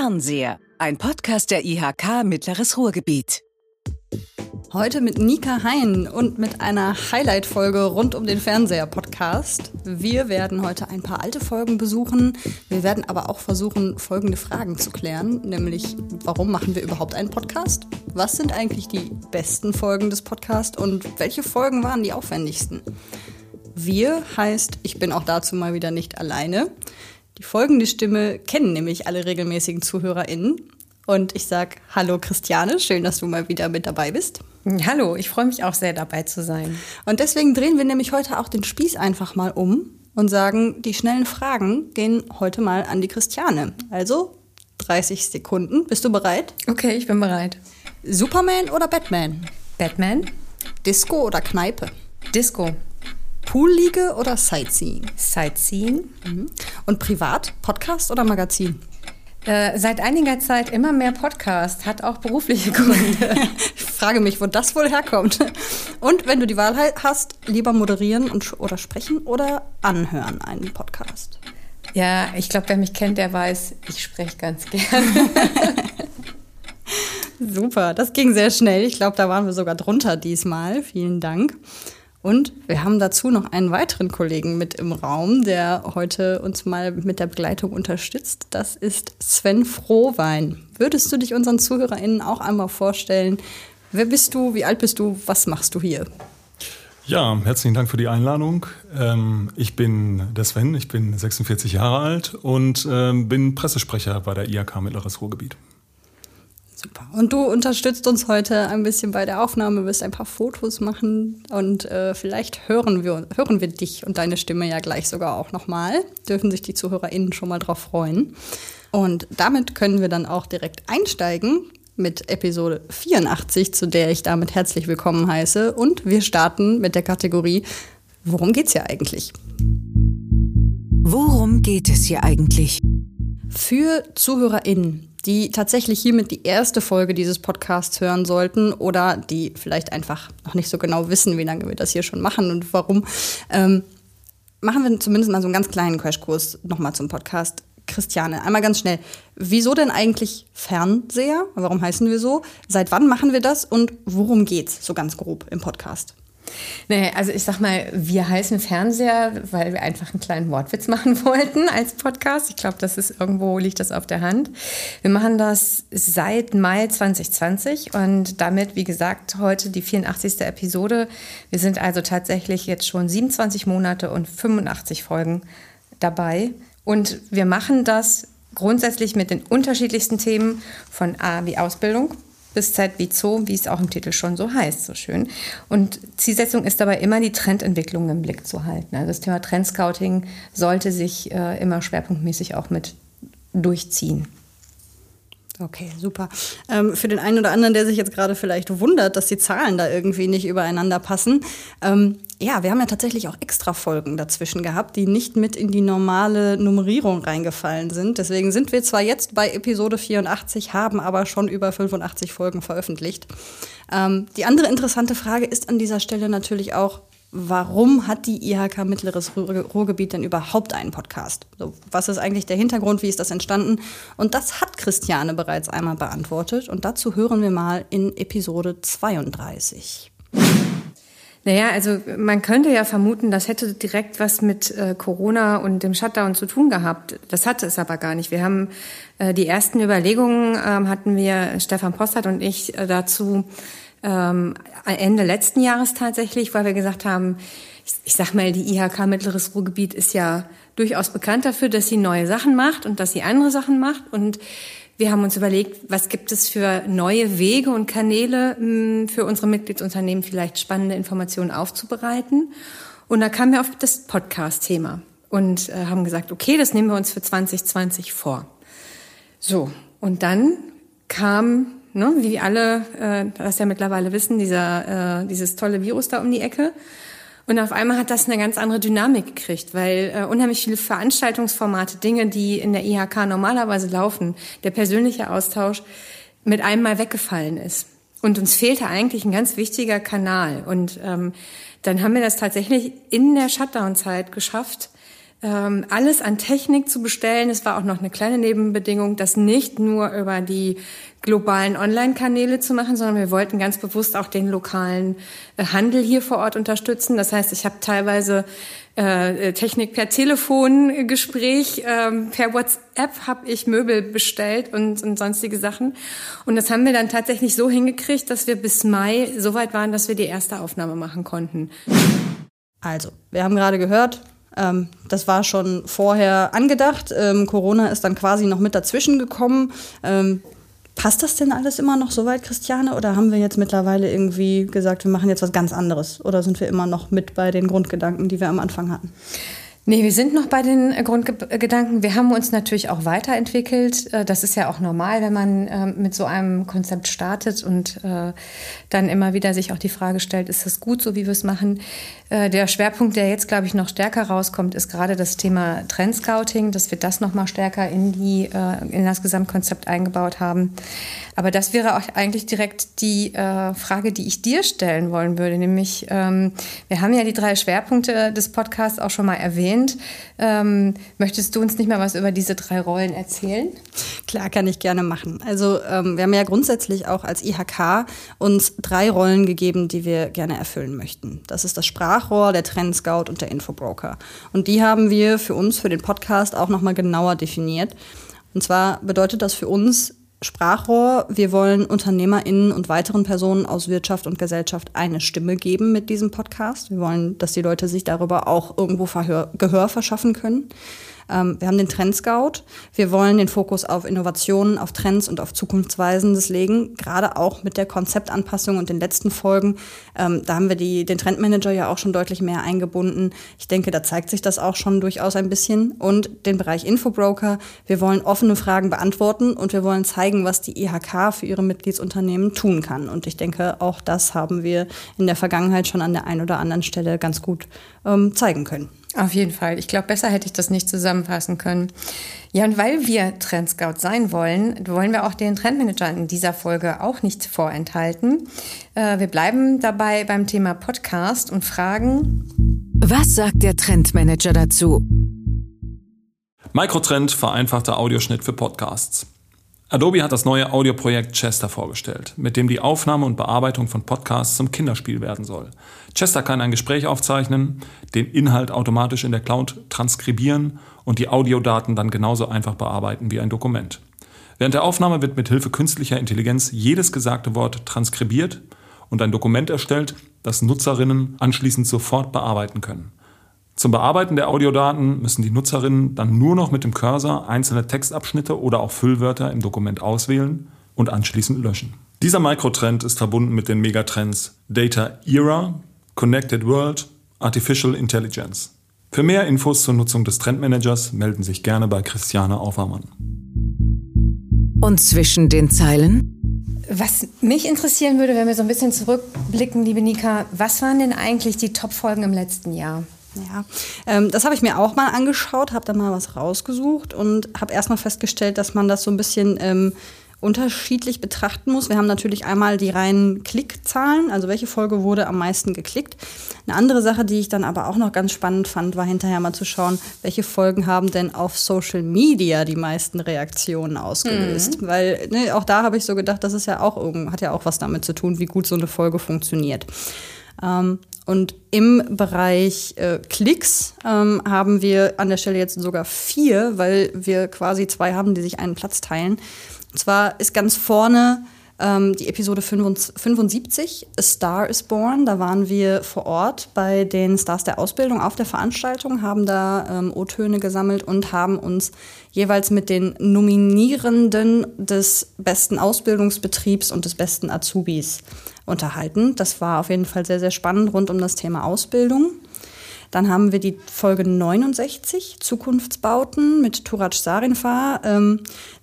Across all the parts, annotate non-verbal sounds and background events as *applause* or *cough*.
Fernseher, ein Podcast der IHK Mittleres Ruhrgebiet. Heute mit Nika Hein und mit einer Highlight-Folge rund um den Fernseher-Podcast. Wir werden heute ein paar alte Folgen besuchen. Wir werden aber auch versuchen, folgende Fragen zu klären. Nämlich, warum machen wir überhaupt einen Podcast? Was sind eigentlich die besten Folgen des Podcasts und welche Folgen waren die aufwendigsten? Wir heißt, ich bin auch dazu mal wieder nicht alleine. Die folgende Stimme kennen nämlich alle regelmäßigen ZuhörerInnen. Und ich sage Hallo Christiane, schön, dass du mal wieder mit dabei bist. Hallo, ich freue mich auch sehr dabei zu sein. Und deswegen drehen wir nämlich heute auch den Spieß einfach mal um und sagen, die schnellen Fragen gehen heute mal an die Christiane. Also 30 Sekunden. Bist du bereit? Okay, ich bin bereit. Superman oder Batman? Batman? Disco oder Kneipe? Disco. Poolliege oder Sightseeing? Sightseeing. Mhm. Und privat? Podcast oder Magazin? Äh, seit einiger Zeit immer mehr Podcast, hat auch berufliche Gründe. *laughs* ich frage mich, wo das wohl herkommt. Und wenn du die Wahl hast, lieber moderieren und, oder sprechen oder anhören einen Podcast? Ja, ich glaube, wer mich kennt, der weiß, ich spreche ganz gern. *laughs* Super, das ging sehr schnell. Ich glaube, da waren wir sogar drunter diesmal. Vielen Dank. Und wir haben dazu noch einen weiteren Kollegen mit im Raum, der heute uns mal mit der Begleitung unterstützt. Das ist Sven Frohwein. Würdest du dich unseren ZuhörerInnen auch einmal vorstellen? Wer bist du? Wie alt bist du? Was machst du hier? Ja, herzlichen Dank für die Einladung. Ähm, ich bin der Sven, ich bin 46 Jahre alt und ähm, bin Pressesprecher bei der IAK Mittleres Ruhrgebiet. Super. Und du unterstützt uns heute ein bisschen bei der Aufnahme, wirst ein paar Fotos machen und äh, vielleicht hören wir, hören wir dich und deine Stimme ja gleich sogar auch nochmal. Dürfen sich die ZuhörerInnen schon mal drauf freuen. Und damit können wir dann auch direkt einsteigen mit Episode 84, zu der ich damit herzlich willkommen heiße. Und wir starten mit der Kategorie Worum geht's hier eigentlich? Worum geht es hier eigentlich? Für ZuhörerInnen, die tatsächlich hiermit die erste Folge dieses Podcasts hören sollten oder die vielleicht einfach noch nicht so genau wissen, wie lange wir das hier schon machen und warum, ähm, machen wir zumindest mal so einen ganz kleinen Crashkurs nochmal zum Podcast. Christiane, einmal ganz schnell. Wieso denn eigentlich Fernseher? Warum heißen wir so? Seit wann machen wir das und worum geht's so ganz grob im Podcast? Nee, also ich sag mal, wir heißen Fernseher, weil wir einfach einen kleinen Wortwitz machen *laughs* wollten als Podcast. Ich glaube, das ist irgendwo liegt das auf der Hand. Wir machen das seit Mai 2020 und damit, wie gesagt, heute die 84. Episode. Wir sind also tatsächlich jetzt schon 27 Monate und 85 Folgen dabei. Und wir machen das grundsätzlich mit den unterschiedlichsten Themen von A wie Ausbildung bis Z wie Zoo, wie es auch im Titel schon so heißt, so schön. Und Zielsetzung ist dabei immer, die Trendentwicklung im Blick zu halten. Also das Thema Trendscouting sollte sich äh, immer schwerpunktmäßig auch mit durchziehen. Okay, super. Ähm, für den einen oder anderen, der sich jetzt gerade vielleicht wundert, dass die Zahlen da irgendwie nicht übereinander passen. Ähm, ja, wir haben ja tatsächlich auch extra Folgen dazwischen gehabt, die nicht mit in die normale Nummerierung reingefallen sind. Deswegen sind wir zwar jetzt bei Episode 84, haben aber schon über 85 Folgen veröffentlicht. Ähm, die andere interessante Frage ist an dieser Stelle natürlich auch, warum hat die IHK Mittleres Ruhrgebiet denn überhaupt einen Podcast? Was ist eigentlich der Hintergrund? Wie ist das entstanden? Und das hat Christiane bereits einmal beantwortet. Und dazu hören wir mal in Episode 32. Naja, also man könnte ja vermuten, das hätte direkt was mit äh, Corona und dem Shutdown zu tun gehabt. Das hatte es aber gar nicht. Wir haben äh, die ersten Überlegungen ähm, hatten wir, Stefan Postert und ich, äh, dazu ähm, Ende letzten Jahres tatsächlich, weil wir gesagt haben, ich, ich sag mal, die IHK Mittleres Ruhrgebiet ist ja durchaus bekannt dafür, dass sie neue Sachen macht und dass sie andere Sachen macht. Und wir haben uns überlegt, was gibt es für neue Wege und Kanäle hm, für unsere Mitgliedsunternehmen vielleicht spannende Informationen aufzubereiten. Und da kamen wir auf das Podcast-Thema und äh, haben gesagt, okay, das nehmen wir uns für 2020 vor. So, und dann kam ne, wie alle äh, das ja mittlerweile wissen, dieser, äh, dieses tolle Virus da um die Ecke. Und auf einmal hat das eine ganz andere Dynamik gekriegt, weil äh, unheimlich viele Veranstaltungsformate, Dinge, die in der IHK normalerweise laufen, der persönliche Austausch mit einem Mal weggefallen ist. Und uns fehlte eigentlich ein ganz wichtiger Kanal. Und ähm, dann haben wir das tatsächlich in der Shutdown-Zeit geschafft, ähm, alles an Technik zu bestellen. Es war auch noch eine kleine Nebenbedingung, das nicht nur über die globalen Online-Kanäle zu machen, sondern wir wollten ganz bewusst auch den lokalen äh, Handel hier vor Ort unterstützen. Das heißt, ich habe teilweise äh, Technik per Telefongespräch, ähm, per WhatsApp habe ich Möbel bestellt und, und sonstige Sachen. Und das haben wir dann tatsächlich so hingekriegt, dass wir bis Mai so weit waren, dass wir die erste Aufnahme machen konnten. Also, wir haben gerade gehört, ähm, das war schon vorher angedacht. Ähm, Corona ist dann quasi noch mit dazwischen gekommen. Ähm, passt das denn alles immer noch so weit, Christiane? Oder haben wir jetzt mittlerweile irgendwie gesagt, wir machen jetzt was ganz anderes? Oder sind wir immer noch mit bei den Grundgedanken, die wir am Anfang hatten? Nee, wir sind noch bei den äh, Grundgedanken. Wir haben uns natürlich auch weiterentwickelt. Äh, das ist ja auch normal, wenn man ähm, mit so einem Konzept startet und äh, dann immer wieder sich auch die Frage stellt, ist das gut, so wie wir es machen? Der Schwerpunkt, der jetzt, glaube ich, noch stärker rauskommt, ist gerade das Thema Trendscouting, dass wir das noch mal stärker in, die, in das Gesamtkonzept eingebaut haben. Aber das wäre auch eigentlich direkt die Frage, die ich dir stellen wollen würde, nämlich ähm, wir haben ja die drei Schwerpunkte des Podcasts auch schon mal erwähnt erwähnt. Ähm, möchtest du uns nicht mal was über diese drei Rollen erzählen? Klar, kann ich gerne machen. Also ähm, wir haben ja grundsätzlich auch als IHK uns drei Rollen gegeben, die wir gerne erfüllen möchten. Das ist das Sprachrohr, der Trendscout und der Infobroker. Und die haben wir für uns, für den Podcast auch nochmal genauer definiert. Und zwar bedeutet das für uns, Sprachrohr. Wir wollen UnternehmerInnen und weiteren Personen aus Wirtschaft und Gesellschaft eine Stimme geben mit diesem Podcast. Wir wollen, dass die Leute sich darüber auch irgendwo Verhör, Gehör verschaffen können. Ähm, wir haben den Trend Scout. Wir wollen den Fokus auf Innovationen, auf Trends und auf Zukunftsweisendes legen, gerade auch mit der Konzeptanpassung und den letzten Folgen. Ähm, da haben wir die, den Trendmanager ja auch schon deutlich mehr eingebunden. Ich denke, da zeigt sich das auch schon durchaus ein bisschen. Und den Bereich Infobroker. Wir wollen offene Fragen beantworten und wir wollen zeigen, was die IHK für ihre Mitgliedsunternehmen tun kann. Und ich denke, auch das haben wir in der Vergangenheit schon an der einen oder anderen Stelle ganz gut ähm, zeigen können. Auf jeden Fall. Ich glaube, besser hätte ich das nicht zusammenfassen können. Ja, und weil wir Trendscout sein wollen, wollen wir auch den Trendmanager in dieser Folge auch nicht vorenthalten. Äh, wir bleiben dabei beim Thema Podcast und fragen, was sagt der Trendmanager dazu? Microtrend vereinfachter Audioschnitt für Podcasts. Adobe hat das neue Audioprojekt Chester vorgestellt, mit dem die Aufnahme und Bearbeitung von Podcasts zum Kinderspiel werden soll. Chester kann ein Gespräch aufzeichnen, den Inhalt automatisch in der Cloud transkribieren und die Audiodaten dann genauso einfach bearbeiten wie ein Dokument. Während der Aufnahme wird mit Hilfe künstlicher Intelligenz jedes gesagte Wort transkribiert und ein Dokument erstellt, das Nutzerinnen anschließend sofort bearbeiten können. Zum Bearbeiten der Audiodaten müssen die Nutzerinnen dann nur noch mit dem Cursor einzelne Textabschnitte oder auch Füllwörter im Dokument auswählen und anschließend löschen. Dieser Mikrotrend ist verbunden mit den Megatrends Data Era, Connected World, Artificial Intelligence. Für mehr Infos zur Nutzung des Trendmanagers melden sich gerne bei Christiane Aufermann. Und zwischen den Zeilen? Was mich interessieren würde, wenn wir so ein bisschen zurückblicken, liebe Nika, was waren denn eigentlich die Top-Folgen im letzten Jahr? Ja, ähm, das habe ich mir auch mal angeschaut, habe da mal was rausgesucht und habe erstmal festgestellt, dass man das so ein bisschen ähm, unterschiedlich betrachten muss. Wir haben natürlich einmal die reinen Klickzahlen, also welche Folge wurde am meisten geklickt. Eine andere Sache, die ich dann aber auch noch ganz spannend fand, war hinterher mal zu schauen, welche Folgen haben denn auf Social Media die meisten Reaktionen ausgelöst. Mhm. Weil ne, auch da habe ich so gedacht, das ist ja auch hat ja auch was damit zu tun, wie gut so eine Folge funktioniert. Ähm, und im Bereich äh, Klicks ähm, haben wir an der Stelle jetzt sogar vier, weil wir quasi zwei haben, die sich einen Platz teilen. Und zwar ist ganz vorne ähm, die Episode 75, A Star is Born. Da waren wir vor Ort bei den Stars der Ausbildung auf der Veranstaltung, haben da ähm, O-Töne gesammelt und haben uns jeweils mit den Nominierenden des besten Ausbildungsbetriebs und des besten Azubis unterhalten. Das war auf jeden Fall sehr, sehr spannend rund um das Thema Ausbildung. Dann haben wir die Folge 69, Zukunftsbauten mit Turaj Sarinfar. Ähm,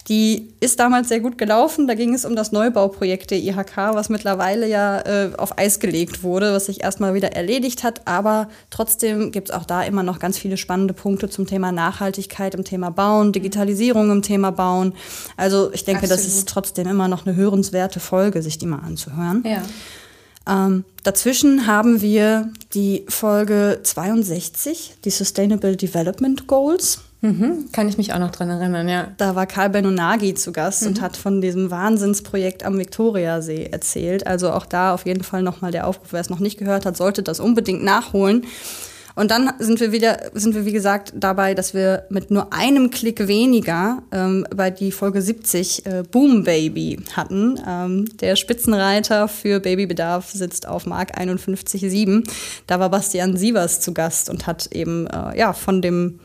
die ist damals sehr gut gelaufen. Da ging es um das Neubauprojekt der IHK, was mittlerweile ja äh, auf Eis gelegt wurde, was sich erstmal wieder erledigt hat. Aber trotzdem gibt es auch da immer noch ganz viele spannende Punkte zum Thema Nachhaltigkeit im Thema Bauen, Digitalisierung im Thema Bauen. Also ich denke, Absolut. das ist trotzdem immer noch eine hörenswerte Folge, sich die mal anzuhören. Ja. Ähm, dazwischen haben wir die Folge 62, die Sustainable Development Goals. Mhm, kann ich mich auch noch dran erinnern, ja. Da war Karl Benonagi zu Gast mhm. und hat von diesem Wahnsinnsprojekt am Viktoriasee erzählt. Also auch da auf jeden Fall nochmal der Aufruf, wer es noch nicht gehört hat, sollte das unbedingt nachholen. Und dann sind wir wieder, sind wir wie gesagt dabei, dass wir mit nur einem Klick weniger ähm, bei die Folge 70 äh, Boom Baby hatten. Ähm, der Spitzenreiter für Babybedarf sitzt auf Mark 51,7. Da war Bastian Sievers zu Gast und hat eben äh, ja von dem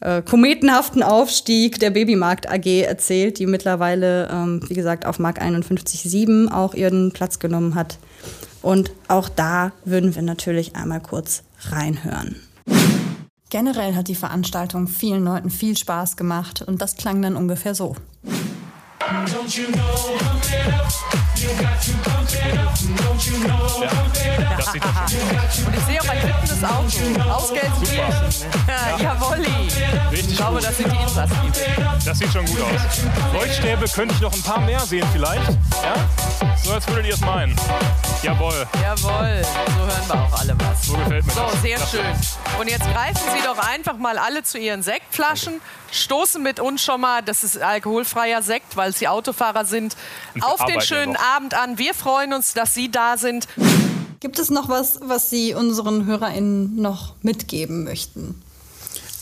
äh, kometenhaften Aufstieg der Babymarkt AG erzählt, die mittlerweile, ähm, wie gesagt, auf Mark 51,7 auch ihren Platz genommen hat. Und auch da würden wir natürlich einmal kurz reinhören. Generell hat die Veranstaltung vielen Leuten viel Spaß gemacht und das klang dann ungefähr so. Don't you know, ja, das sieht doch schon Und ich sehe auch ein fittendes Auto aus Gelsenkirchen. Ja, Jawolli. Richtig ich glaube, gut. das sind die Insatzgeber. Das sieht schon gut aus. Leuchtstäbe könnte ich noch ein paar mehr sehen vielleicht. Ja? So als würdet ihr es meinen. Jawohl. Jawohl. So hören wir auch alle was. So gefällt mir so, das. So, sehr das schön. Und jetzt greifen Sie doch einfach mal alle zu Ihren Sektflaschen, stoßen mit uns schon mal, das ist alkoholfreier Sekt, weil Sie Autofahrer sind, auf den schönen Abend an. Wir freuen uns, dass Sie da sind. Gibt es noch was, was Sie unseren HörerInnen noch mitgeben möchten?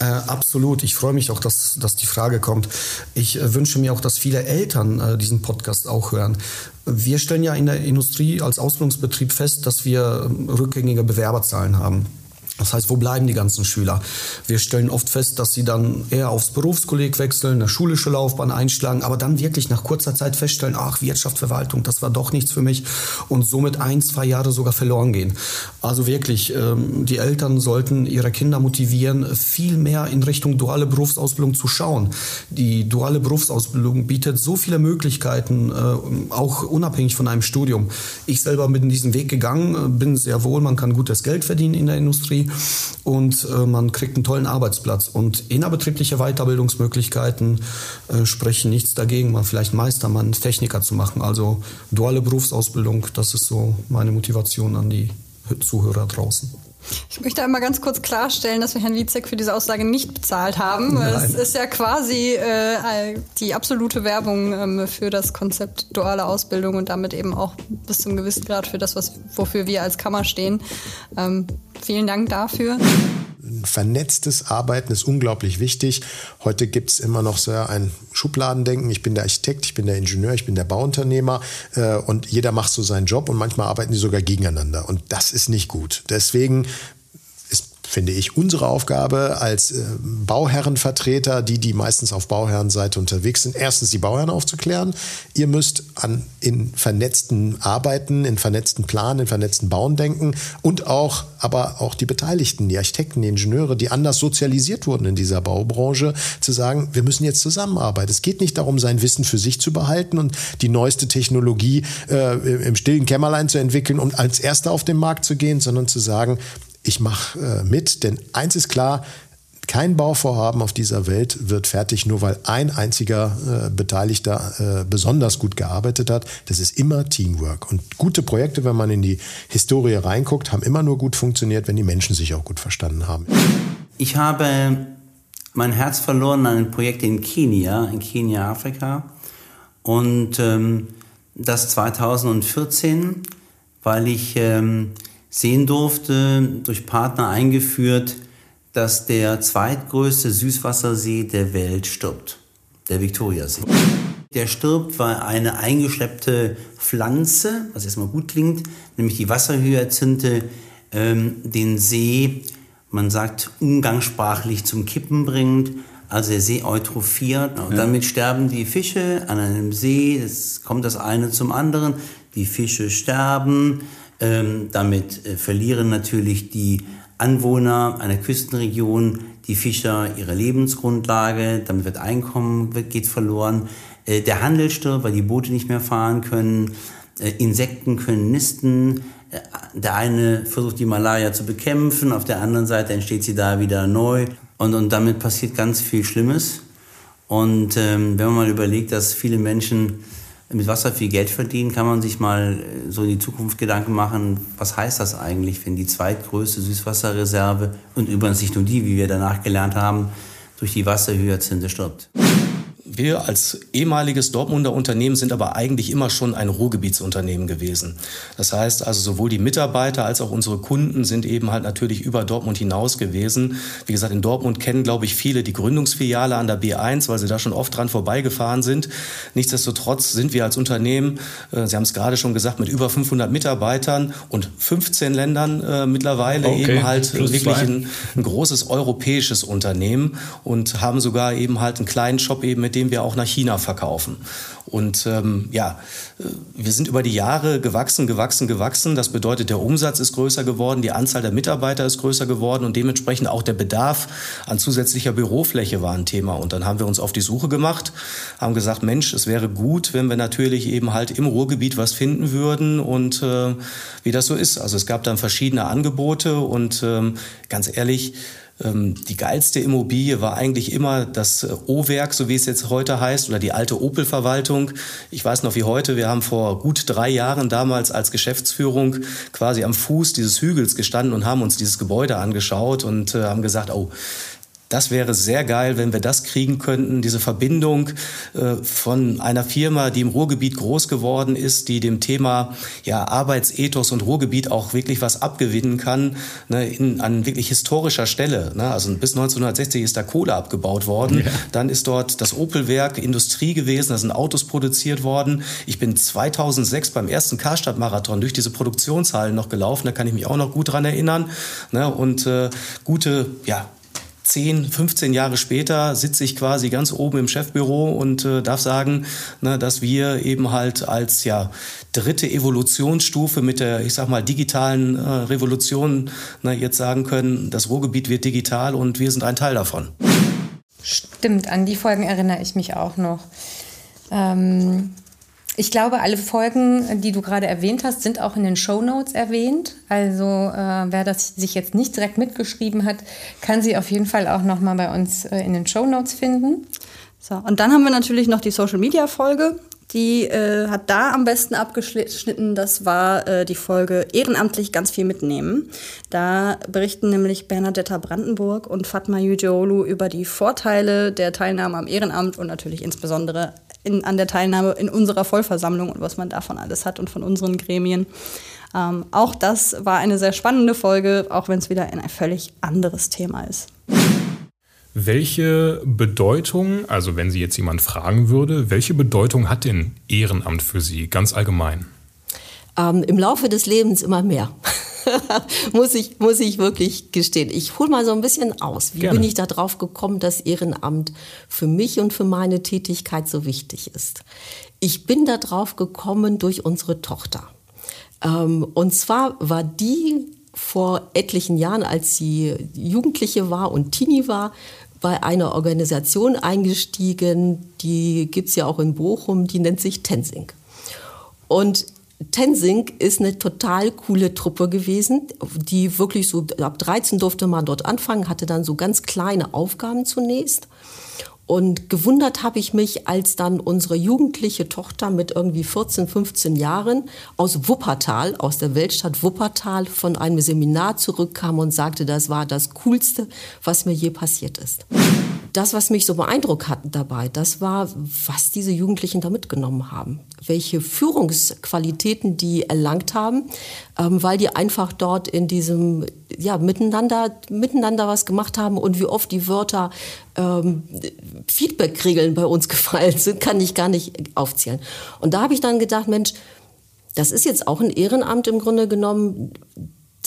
Äh, absolut. Ich freue mich auch, dass, dass die Frage kommt. Ich äh, wünsche mir auch, dass viele Eltern äh, diesen Podcast auch hören. Wir stellen ja in der Industrie als Ausbildungsbetrieb fest, dass wir ähm, rückgängige Bewerberzahlen haben. Das heißt, wo bleiben die ganzen Schüler? Wir stellen oft fest, dass sie dann eher aufs Berufskolleg wechseln, eine schulische Laufbahn einschlagen, aber dann wirklich nach kurzer Zeit feststellen, ach, Wirtschaftsverwaltung, das war doch nichts für mich und somit ein, zwei Jahre sogar verloren gehen. Also wirklich, ähm, die Eltern sollten ihre Kinder motivieren, viel mehr in Richtung duale Berufsausbildung zu schauen. Die duale Berufsausbildung bietet so viele Möglichkeiten, äh, auch unabhängig von einem Studium. Ich selber bin diesen Weg gegangen, bin sehr wohl, man kann gutes Geld verdienen in der Industrie und äh, man kriegt einen tollen Arbeitsplatz. Und innerbetriebliche Weiterbildungsmöglichkeiten äh, sprechen nichts dagegen, mal vielleicht Meistermann, Techniker zu machen. Also duale Berufsausbildung, das ist so meine Motivation an die Zuhörer draußen. Ich möchte einmal ganz kurz klarstellen, dass wir Herrn Wietzek für diese Aussage nicht bezahlt haben. Nein. Es ist ja quasi äh, die absolute Werbung ähm, für das Konzept duale Ausbildung und damit eben auch bis zum gewissen Grad für das, was, wofür wir als Kammer stehen. Ähm, vielen Dank dafür vernetztes Arbeiten ist unglaublich wichtig. Heute gibt es immer noch so ein Schubladendenken. Ich bin der Architekt, ich bin der Ingenieur, ich bin der Bauunternehmer äh, und jeder macht so seinen Job und manchmal arbeiten die sogar gegeneinander. Und das ist nicht gut. Deswegen finde ich, unsere Aufgabe als äh, Bauherrenvertreter, die, die meistens auf Bauherrenseite unterwegs sind, erstens die Bauherren aufzuklären. Ihr müsst an, in vernetzten Arbeiten, in vernetzten Planen, in vernetzten Bauen denken und auch, aber auch die Beteiligten, die Architekten, die Ingenieure, die anders sozialisiert wurden in dieser Baubranche, zu sagen, wir müssen jetzt zusammenarbeiten. Es geht nicht darum, sein Wissen für sich zu behalten und die neueste Technologie äh, im stillen Kämmerlein zu entwickeln und als Erster auf den Markt zu gehen, sondern zu sagen, ich mache äh, mit, denn eins ist klar, kein Bauvorhaben auf dieser Welt wird fertig, nur weil ein einziger äh, Beteiligter äh, besonders gut gearbeitet hat. Das ist immer Teamwork. Und gute Projekte, wenn man in die Historie reinguckt, haben immer nur gut funktioniert, wenn die Menschen sich auch gut verstanden haben. Ich habe mein Herz verloren an ein Projekt in Kenia, in Kenia, Afrika. Und ähm, das 2014, weil ich ähm, sehen durfte, durch Partner eingeführt, dass der zweitgrößte Süßwassersee der Welt stirbt, der Viktoriasee. Der stirbt, weil eine eingeschleppte Pflanze, was erstmal gut klingt, nämlich die Wasserhyazinthe, ähm, den See, man sagt umgangssprachlich zum Kippen bringt, also der See eutrophiert. Und ja. damit sterben die Fische an einem See, es kommt das eine zum anderen, die Fische sterben, ähm, damit äh, verlieren natürlich die Anwohner einer Küstenregion, die Fischer ihre Lebensgrundlage, damit wird Einkommen geht verloren. Äh, der Handel stirbt, weil die Boote nicht mehr fahren können. Äh, Insekten können nisten. Äh, der eine versucht die Malaria zu bekämpfen, auf der anderen Seite entsteht sie da wieder neu. Und, und damit passiert ganz viel Schlimmes. Und ähm, wenn man mal überlegt, dass viele Menschen mit Wasser viel Geld verdienen, kann man sich mal äh, so in die Zukunft Gedanken machen, was heißt das eigentlich, wenn die zweitgrößte Süßwasserreserve und übrigens nicht nur die, wie wir danach gelernt haben, durch die Wasserhyazinthe stirbt. Wir als ehemaliges Dortmunder Unternehmen sind aber eigentlich immer schon ein Ruhrgebietsunternehmen gewesen. Das heißt also sowohl die Mitarbeiter als auch unsere Kunden sind eben halt natürlich über Dortmund hinaus gewesen. Wie gesagt, in Dortmund kennen, glaube ich, viele die Gründungsfiliale an der B1, weil sie da schon oft dran vorbeigefahren sind. Nichtsdestotrotz sind wir als Unternehmen, äh, Sie haben es gerade schon gesagt, mit über 500 Mitarbeitern und 15 Ländern äh, mittlerweile okay, eben halt wirklich ein, ein großes europäisches Unternehmen und haben sogar eben halt einen kleinen Shop eben, mit dem den wir auch nach China verkaufen. Und ähm, ja, äh, wir sind über die Jahre gewachsen, gewachsen, gewachsen. Das bedeutet, der Umsatz ist größer geworden, die Anzahl der Mitarbeiter ist größer geworden und dementsprechend auch der Bedarf an zusätzlicher Bürofläche war ein Thema. Und dann haben wir uns auf die Suche gemacht, haben gesagt, Mensch, es wäre gut, wenn wir natürlich eben halt im Ruhrgebiet was finden würden und äh, wie das so ist. Also es gab dann verschiedene Angebote und ähm, ganz ehrlich, die geilste Immobilie war eigentlich immer das äh, O-Werk, so wie es jetzt heute heißt, oder die alte Opel-Verwaltung. Ich weiß noch wie heute, wir haben vor gut drei Jahren damals als Geschäftsführung quasi am Fuß dieses Hügels gestanden und haben uns dieses Gebäude angeschaut und äh, haben gesagt, oh, das wäre sehr geil, wenn wir das kriegen könnten, diese Verbindung äh, von einer Firma, die im Ruhrgebiet groß geworden ist, die dem Thema ja, Arbeitsethos und Ruhrgebiet auch wirklich was abgewinnen kann, ne, in, an wirklich historischer Stelle. Ne? Also bis 1960 ist da Kohle abgebaut worden. Ja. Dann ist dort das Opelwerk Industrie gewesen, da sind Autos produziert worden. Ich bin 2006 beim ersten Karstadt-Marathon durch diese Produktionshallen noch gelaufen, da kann ich mich auch noch gut dran erinnern. Ne? Und äh, gute, ja, 10, 15 Jahre später sitze ich quasi ganz oben im Chefbüro und äh, darf sagen, ne, dass wir eben halt als ja dritte Evolutionsstufe mit der, ich sag mal, digitalen äh, Revolution ne, jetzt sagen können, das Ruhrgebiet wird digital und wir sind ein Teil davon. Stimmt, an die Folgen erinnere ich mich auch noch. Ähm, ich glaube, alle Folgen, die du gerade erwähnt hast, sind auch in den Show Notes erwähnt. Also äh, wer das sich jetzt nicht direkt mitgeschrieben hat, kann sie auf jeden Fall auch noch mal bei uns äh, in den Show Notes finden. So, und dann haben wir natürlich noch die Social Media Folge. Die äh, hat da am besten abgeschnitten. Das war äh, die Folge Ehrenamtlich ganz viel mitnehmen. Da berichten nämlich Bernadetta Brandenburg und Fatma Yüceoğlu über die Vorteile der Teilnahme am Ehrenamt und natürlich insbesondere in, an der Teilnahme in unserer Vollversammlung und was man davon alles hat und von unseren Gremien. Ähm, auch das war eine sehr spannende Folge, auch wenn es wieder ein völlig anderes Thema ist. Welche Bedeutung, also wenn Sie jetzt jemand fragen würde, welche Bedeutung hat denn Ehrenamt für Sie ganz allgemein? Ähm, Im Laufe des Lebens immer mehr. *laughs* muss, ich, muss ich wirklich gestehen. Ich hole mal so ein bisschen aus. Wie Gerne. bin ich da drauf gekommen, dass Ehrenamt für mich und für meine Tätigkeit so wichtig ist? Ich bin da drauf gekommen durch unsere Tochter. Ähm, und zwar war die vor etlichen Jahren, als sie Jugendliche war und Teenie war, bei einer Organisation eingestiegen, die gibt es ja auch in Bochum, die nennt sich Tensing. Und Tensing ist eine total coole Truppe gewesen, die wirklich so ab 13 durfte man dort anfangen, hatte dann so ganz kleine Aufgaben zunächst. Und gewundert habe ich mich, als dann unsere jugendliche Tochter mit irgendwie 14, 15 Jahren aus Wuppertal, aus der Weltstadt Wuppertal, von einem Seminar zurückkam und sagte, das war das Coolste, was mir je passiert ist das, was mich so beeindruckt hat dabei, das war, was diese Jugendlichen da mitgenommen haben. Welche Führungsqualitäten die erlangt haben, ähm, weil die einfach dort in diesem, ja, miteinander, miteinander was gemacht haben und wie oft die Wörter ähm, Feedback-Regeln bei uns *laughs* gefallen sind, kann ich gar nicht aufzählen. Und da habe ich dann gedacht, Mensch, das ist jetzt auch ein Ehrenamt im Grunde genommen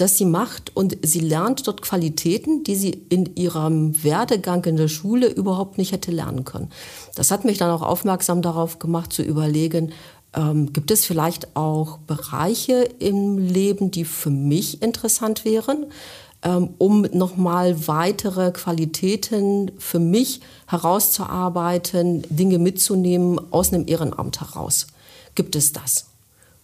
das sie macht und sie lernt dort Qualitäten, die sie in ihrem Werdegang in der Schule überhaupt nicht hätte lernen können. Das hat mich dann auch aufmerksam darauf gemacht zu überlegen, ähm, gibt es vielleicht auch Bereiche im Leben, die für mich interessant wären, ähm, um nochmal weitere Qualitäten für mich herauszuarbeiten, Dinge mitzunehmen aus einem Ehrenamt heraus. Gibt es das?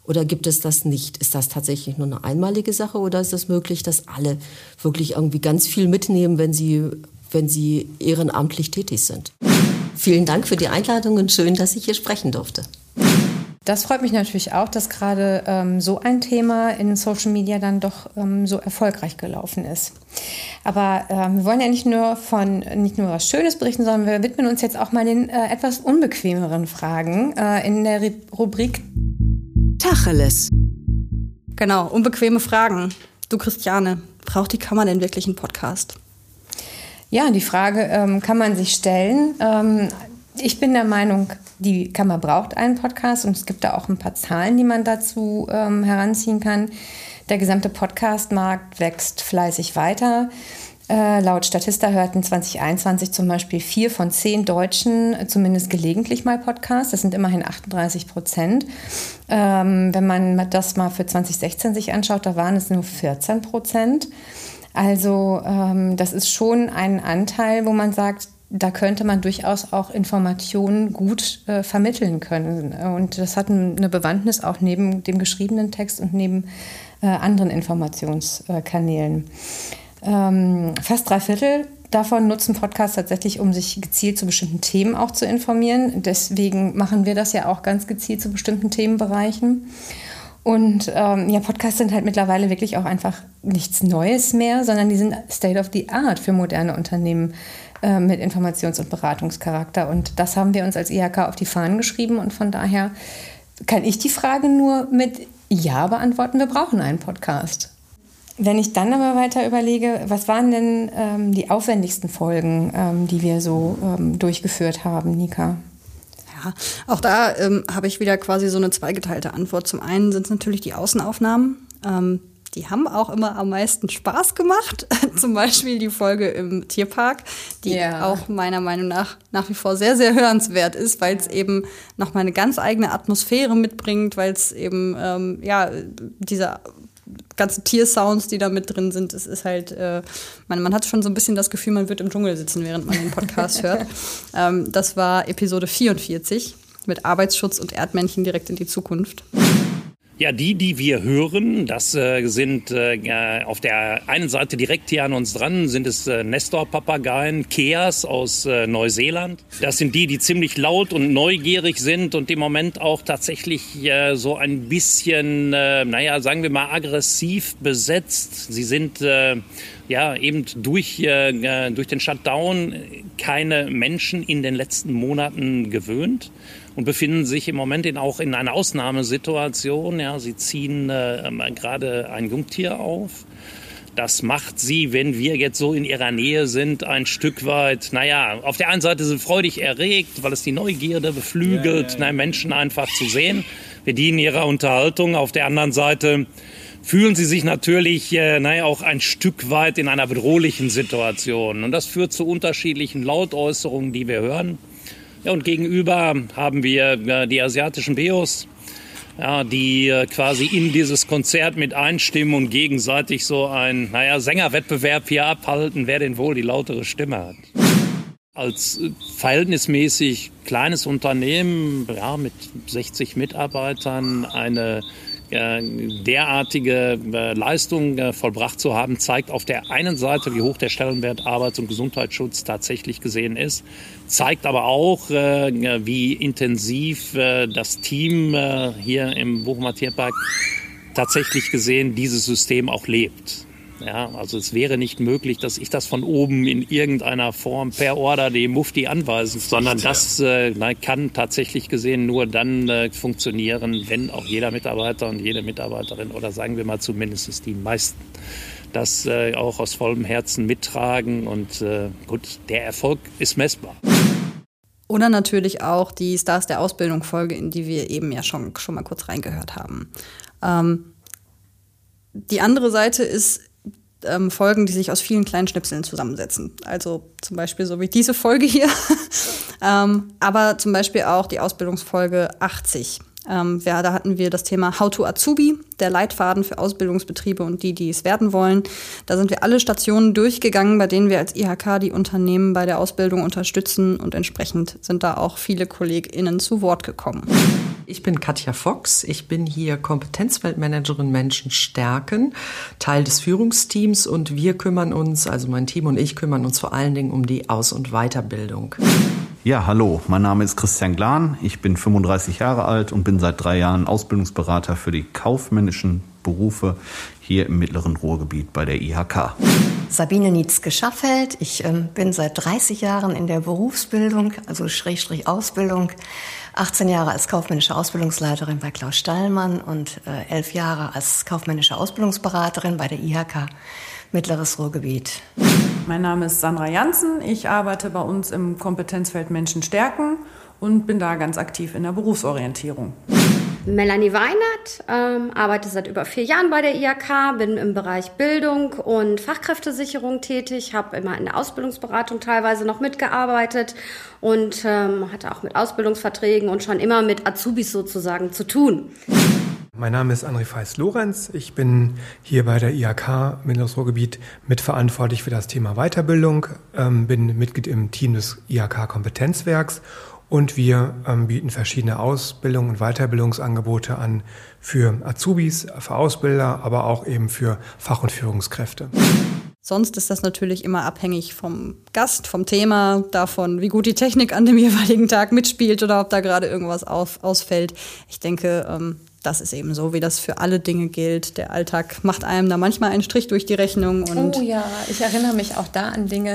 Oder gibt es das nicht? Ist das tatsächlich nur eine einmalige Sache oder ist es möglich, dass alle wirklich irgendwie ganz viel mitnehmen, wenn sie, wenn sie ehrenamtlich tätig sind? Vielen Dank für die Einladung und schön, dass ich hier sprechen durfte. Das freut mich natürlich auch, dass gerade ähm, so ein Thema in Social Media dann doch ähm, so erfolgreich gelaufen ist. Aber ähm, wir wollen ja nicht nur von nicht nur was Schönes berichten, sondern wir widmen uns jetzt auch mal den äh, etwas unbequemeren Fragen äh, in der Rubrik Tacheles. Genau, unbequeme Fragen. Du Christiane, braucht die Kammer denn wirklich einen Podcast? Ja, die Frage ähm, kann man sich stellen. Ähm, ich bin der Meinung, die Kammer braucht einen Podcast und es gibt da auch ein paar Zahlen, die man dazu ähm, heranziehen kann. Der gesamte Podcastmarkt wächst fleißig weiter. Äh, laut Statista hörten 2021 zum Beispiel vier von zehn Deutschen zumindest gelegentlich mal Podcasts. Das sind immerhin 38 Prozent. Ähm, wenn man das mal für 2016 sich anschaut, da waren es nur 14 Prozent. Also ähm, das ist schon ein Anteil, wo man sagt, da könnte man durchaus auch Informationen gut äh, vermitteln können. Und das hat eine Bewandtnis auch neben dem geschriebenen Text und neben äh, anderen Informationskanälen. Ähm, fast drei Viertel davon nutzen Podcasts tatsächlich, um sich gezielt zu bestimmten Themen auch zu informieren. Deswegen machen wir das ja auch ganz gezielt zu bestimmten Themenbereichen. Und ähm, ja, Podcasts sind halt mittlerweile wirklich auch einfach nichts Neues mehr, sondern die sind State of the Art für moderne Unternehmen äh, mit Informations- und Beratungscharakter. Und das haben wir uns als IHK auf die Fahnen geschrieben. Und von daher kann ich die Frage nur mit Ja beantworten, wir brauchen einen Podcast. Wenn ich dann aber weiter überlege, was waren denn ähm, die aufwendigsten Folgen, ähm, die wir so ähm, durchgeführt haben, Nika? Ja, auch da ähm, habe ich wieder quasi so eine zweigeteilte Antwort. Zum einen sind es natürlich die Außenaufnahmen. Ähm, die haben auch immer am meisten Spaß gemacht. *laughs* Zum Beispiel die Folge im Tierpark, die ja. auch meiner Meinung nach nach wie vor sehr, sehr hörenswert ist, weil es eben nochmal eine ganz eigene Atmosphäre mitbringt, weil es eben, ähm, ja, diese ganzen Tiersounds, die da mit drin sind, es ist halt, äh, man, man hat schon so ein bisschen das Gefühl, man wird im Dschungel sitzen, während man den Podcast hört. *laughs* Ähm, das war Episode 44 mit Arbeitsschutz und Erdmännchen direkt in die Zukunft. Ja, die, die wir hören, das äh, sind äh, auf der einen Seite direkt hier an uns dran, sind es äh, Nestor-Papageien, Keas aus äh, Neuseeland. Das sind die, die ziemlich laut und neugierig sind und im Moment auch tatsächlich äh, so ein bisschen, äh, naja, sagen wir mal, aggressiv besetzt. Sie sind äh, ja eben durch, äh, durch den Shutdown keine Menschen in den letzten Monaten gewöhnt und befinden sich im Moment in, auch in einer Ausnahmesituation. Ja, sie ziehen äh, gerade ein Jungtier auf. Das macht sie, wenn wir jetzt so in ihrer Nähe sind, ein Stück weit, naja, auf der einen Seite sind freudig erregt, weil es die Neugierde beflügelt, ja, ja, ja. Menschen einfach zu sehen. Wir dienen ihrer Unterhaltung. Auf der anderen Seite fühlen sie sich natürlich, äh, naja, auch ein Stück weit in einer bedrohlichen Situation. Und das führt zu unterschiedlichen Lautäußerungen, die wir hören. Ja, und gegenüber haben wir die asiatischen Bios, ja, die äh, quasi in dieses Konzert mit einstimmen und gegenseitig so ein, naja, Sängerwettbewerb hier abhalten, wer denn wohl die lautere Stimme hat. Als äh, verhältnismäßig kleines Unternehmen, ja, mit 60 Mitarbeitern, eine derartige äh, Leistung äh, vollbracht zu haben, zeigt auf der einen Seite, wie hoch der Stellenwert Arbeits- und Gesundheitsschutz tatsächlich gesehen ist, zeigt aber auch, wie intensiv das Team hier im Bochumer Tierpark tatsächlich gesehen dieses System auch lebt. Ja, also es wäre nicht möglich, dass ich das von oben in irgendeiner Form per Order dem Mufti anweisen, sondern das äh, kann tatsächlich gesehen nur dann äh, funktionieren, wenn auch jeder Mitarbeiter und jede Mitarbeiterin oder sagen wir mal zumindest die meisten das äh, auch aus vollem Herzen mittragen und äh, gut, der Erfolg ist messbar. Oder natürlich auch die Stars der Ausbildung Folge, in die wir eben ja schon, schon mal kurz reingehört haben. Ähm, die andere Seite ist ähm, Folgen, die sich aus vielen kleinen Schnipseln zusammensetzen. Also zum Beispiel so wie diese Folge hier. *laughs* ähm, aber zum Beispiel auch die Ausbildungsfolge 80. Ähm, ja, da hatten wir das Thema How to Azubi, der Leitfaden für Ausbildungsbetriebe und die, die es werden wollen. Da sind wir alle Stationen durchgegangen, bei denen wir als IHK die Unternehmen bei der Ausbildung unterstützen und entsprechend sind da auch viele KollegInnen zu Wort gekommen. Ich bin Katja Fox. Ich bin hier Kompetenzweltmanagerin Menschen stärken, Teil des Führungsteams und wir kümmern uns, also mein Team und ich kümmern uns vor allen Dingen um die Aus- und Weiterbildung. Ja, hallo, mein Name ist Christian Glan. Ich bin 35 Jahre alt und bin seit drei Jahren Ausbildungsberater für die kaufmännischen Berufe hier im mittleren Ruhrgebiet bei der IHK. Sabine Nietzsche-Schaffeld. Ich äh, bin seit 30 Jahren in der Berufsbildung, also Schrägstrich Ausbildung. 18 Jahre als kaufmännische Ausbildungsleiterin bei Klaus Stallmann und äh, 11 Jahre als kaufmännische Ausbildungsberaterin bei der IHK Mittleres Ruhrgebiet. Mein Name ist Sandra Janssen. Ich arbeite bei uns im Kompetenzfeld Menschen stärken und bin da ganz aktiv in der Berufsorientierung. Melanie Weinert, ähm, arbeite seit über vier Jahren bei der IHK, bin im Bereich Bildung und Fachkräftesicherung tätig, habe immer in der Ausbildungsberatung teilweise noch mitgearbeitet und ähm, hatte auch mit Ausbildungsverträgen und schon immer mit Azubis sozusagen zu tun. Mein Name ist André Feist-Lorenz. Ich bin hier bei der IHK Ruhrgebiet mitverantwortlich für das Thema Weiterbildung, ähm, bin Mitglied im Team des IHK Kompetenzwerks und wir ähm, bieten verschiedene Ausbildung- und Weiterbildungsangebote an für Azubis, für Ausbilder, aber auch eben für Fach- und Führungskräfte. Sonst ist das natürlich immer abhängig vom Gast, vom Thema, davon, wie gut die Technik an dem jeweiligen Tag mitspielt oder ob da gerade irgendwas auf, ausfällt. Ich denke, ähm, das ist eben so, wie das für alle Dinge gilt. Der Alltag macht einem da manchmal einen Strich durch die Rechnung. oh ja, ich erinnere mich auch da an Dinge,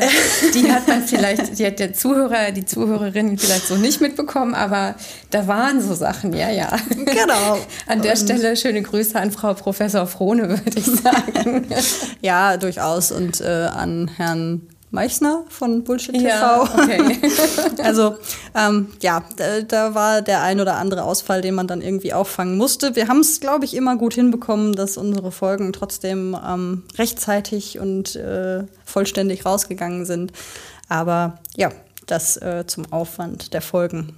die hat man vielleicht, die hat der Zuhörer, die Zuhörerin vielleicht so nicht mitbekommen, aber da waren so Sachen, ja, ja. Genau. An der Stelle schöne Grüße an Frau Professor Frohne, würde ich sagen. *laughs* ja, durchaus. Und äh, an Herrn Meichner von Bullshit TV. Ja, okay. *laughs* also ähm, ja, da, da, war der ein oder andere Ausfall, den man dann irgendwie auffangen musste. Wir haben es, glaube ich, immer gut hinbekommen, dass unsere Folgen trotzdem ähm, rechtzeitig und äh, vollständig rausgegangen sind. Aber ja, das äh, zum Aufwand der Folgen.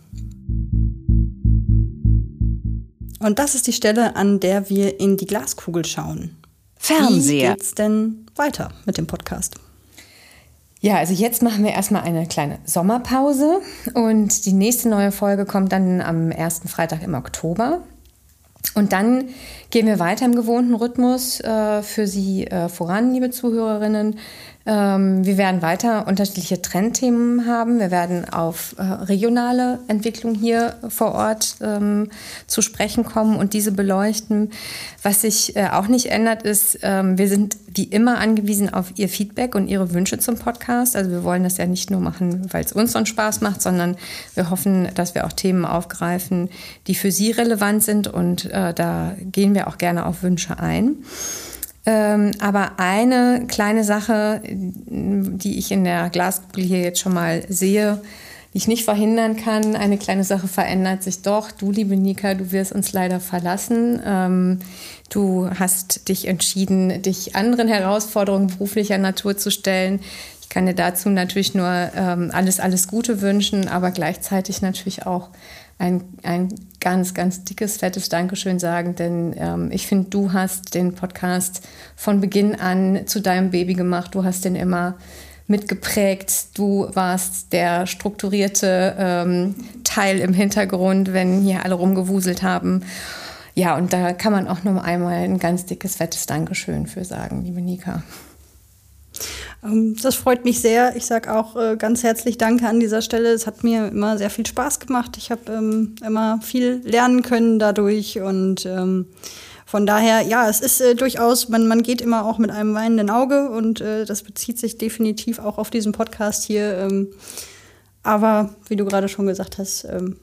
Und das ist die Stelle, an der wir in die Glaskugel schauen. Fernseher. Wie geht's denn weiter mit dem Podcast? Ja, also jetzt machen wir erstmal eine kleine Sommerpause und die nächste neue Folge kommt dann am ersten Freitag im Oktober. Und dann gehen wir weiter im gewohnten Rhythmus äh, für Sie äh, voran, liebe Zuhörerinnen. Ähm, wir werden weiter unterschiedliche Trendthemen haben. Wir werden auf äh, regionale Entwicklung hier vor Ort ähm, zu sprechen kommen und diese beleuchten. Was sich äh, auch nicht ändert, ist, ähm, wir sind wie immer angewiesen auf Ihr Feedback und Ihre Wünsche zum Podcast. Also wir wollen das ja nicht nur machen, weil es uns so einen Spaß macht, sondern wir hoffen, dass wir auch Themen aufgreifen, die für Sie relevant sind und äh, da gehen wir auch gerne auf Wünsche ein. Ähm, aber eine kleine Sache, die ich in der Glaskugel hier jetzt schon mal sehe, die ich nicht verhindern kann, eine kleine Sache verändert sich doch. Du, liebe Nika, du wirst uns leider verlassen. Ähm, du hast dich entschieden, dich anderen Herausforderungen beruflicher Natur zu stellen. Ich kann dir dazu natürlich nur ähm, alles, alles Gute wünschen, aber gleichzeitig natürlich auch ein, ein ganz, ganz dickes, fettes Dankeschön sagen, denn ähm, ich finde, du hast den Podcast von Beginn an zu deinem Baby gemacht. Du hast den immer mitgeprägt. Du warst der strukturierte ähm, Teil im Hintergrund, wenn hier alle rumgewuselt haben. Ja, und da kann man auch nur einmal ein ganz dickes, fettes Dankeschön für sagen, liebe Nika. Ähm, das freut mich sehr. Ich sage auch äh, ganz herzlich Danke an dieser Stelle. Es hat mir immer sehr viel Spaß gemacht. Ich habe ähm, immer viel lernen können dadurch und ähm, von daher, ja, es ist äh, durchaus, man, man geht immer auch mit einem weinenden Auge und äh, das bezieht sich definitiv auch auf diesen Podcast hier. Ähm, aber wie du gerade schon gesagt hast, ähm,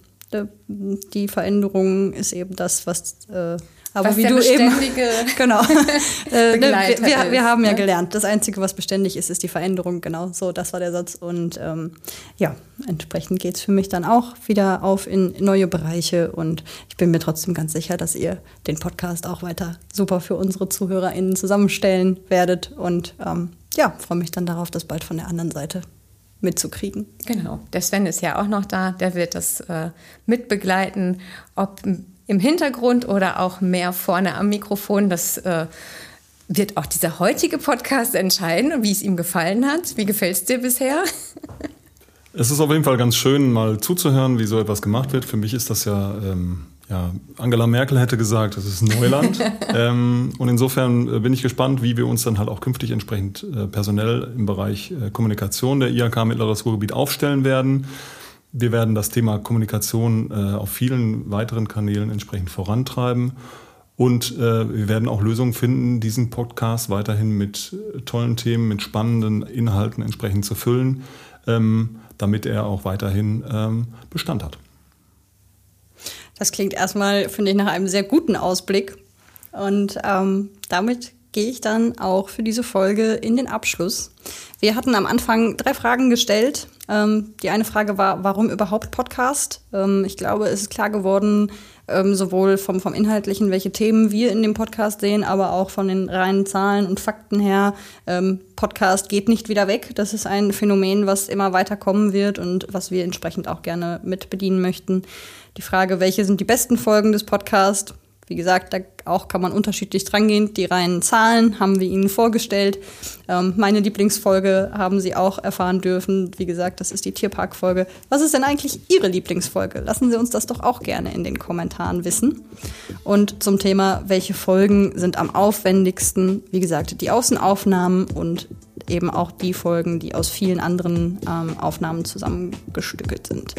die Veränderung ist eben das, was äh, aber was wie du eben *laughs* genau *laughs* äh, ne, wir, wir, haben ja ne? gelernt, das einzige, was beständig ist, ist die Veränderung. Genau, so das war der Satz und ähm, ja, entsprechend geht es für mich dann auch wieder auf in neue Bereiche und ich bin mir trotzdem ganz sicher, dass ihr den Podcast auch weiter super für unsere ZuhörerInnen zusammenstellen werdet und ähm, ja, freue mich dann darauf, das bald von der anderen Seite mitzukriegen. Genau. Der Sven ist ja auch noch da, der wird das äh, mitbegleiten, ob im Hintergrund oder auch mehr vorne am Mikrofon. Das äh, wird auch dieser heutige Podcast entscheiden, wie es ihm gefallen hat. Wie gefällt es dir bisher? *laughs* Es ist auf jeden Fall ganz schön, mal zuzuhören, wie so etwas gemacht wird. Für mich ist das ja, ähm, ja Angela Merkel hätte gesagt, das ist Neuland. *laughs* ähm, und insofern äh, bin ich gespannt, wie wir uns dann halt auch künftig entsprechend äh, personell im Bereich äh, Kommunikation der IHK Mittleres Ruhrgebiet aufstellen werden. Wir werden das Thema Kommunikation äh, auf vielen weiteren Kanälen entsprechend vorantreiben. Und äh, wir werden auch Lösungen finden, diesen Podcast weiterhin mit äh, tollen Themen, mit spannenden Inhalten entsprechend zu füllen, ähm, damit er auch weiterhin ähm, Bestand hat. Das klingt erstmal, finde ich, nach einem sehr guten Ausblick. Und ähm, damit gehe ich dann auch für diese Folge in den Abschluss. Wir hatten am Anfang drei Fragen gestellt. Ähm, die eine Frage war, warum überhaupt Podcast? Ähm, ich glaube, es ist klar geworden, ähm, sowohl vom, vom Inhaltlichen, welche Themen wir in dem Podcast sehen, aber auch von den reinen Zahlen und Fakten her. Ähm, Podcast geht nicht wieder weg. Das ist ein Phänomen, was immer weiter kommen wird und was wir entsprechend auch gerne mit bedienen möchten. Die Frage, welche sind die besten Folgen des Podcasts? Wie gesagt, da auch kann man unterschiedlich drangehen. Die reinen Zahlen haben wir Ihnen vorgestellt. Ähm, meine Lieblingsfolge haben Sie auch erfahren dürfen. Wie gesagt, das ist die Tierparkfolge. Was ist denn eigentlich Ihre Lieblingsfolge? Lassen Sie uns das doch auch gerne in den Kommentaren wissen. Und zum Thema, welche Folgen sind am aufwendigsten? Wie gesagt, die Außenaufnahmen und eben auch die Folgen, die aus vielen anderen ähm, Aufnahmen zusammengestückelt sind.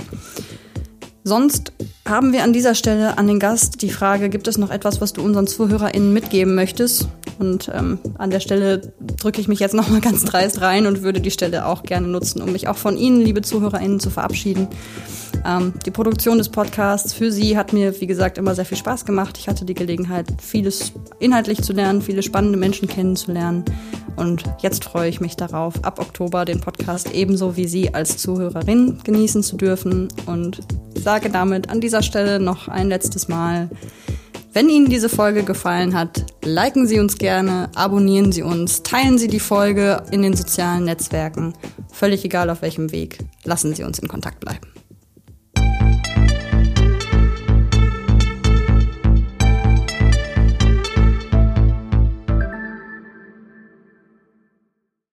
Sonst haben wir an dieser Stelle an den Gast die Frage, gibt es noch etwas, was du unseren ZuhörerInnen mitgeben möchtest? Und ähm, an der Stelle drücke ich mich jetzt nochmal ganz dreist rein und würde die Stelle auch gerne nutzen, um mich auch von Ihnen, liebe ZuhörerInnen, zu verabschieden. Ähm, die Produktion des Podcasts für Sie hat mir, wie gesagt, immer sehr viel Spaß gemacht. Ich hatte die Gelegenheit, vieles inhaltlich zu lernen, viele spannende Menschen kennenzulernen. Und jetzt freue ich mich darauf, ab Oktober den Podcast ebenso wie Sie als Zuhörerin genießen zu dürfen und sage damit an dieser Stelle noch ein letztes Mal, wenn Ihnen diese Folge gefallen hat, liken Sie uns gerne, abonnieren Sie uns, teilen Sie die Folge in den sozialen Netzwerken. Völlig egal auf welchem Weg, lassen Sie uns in Kontakt bleiben.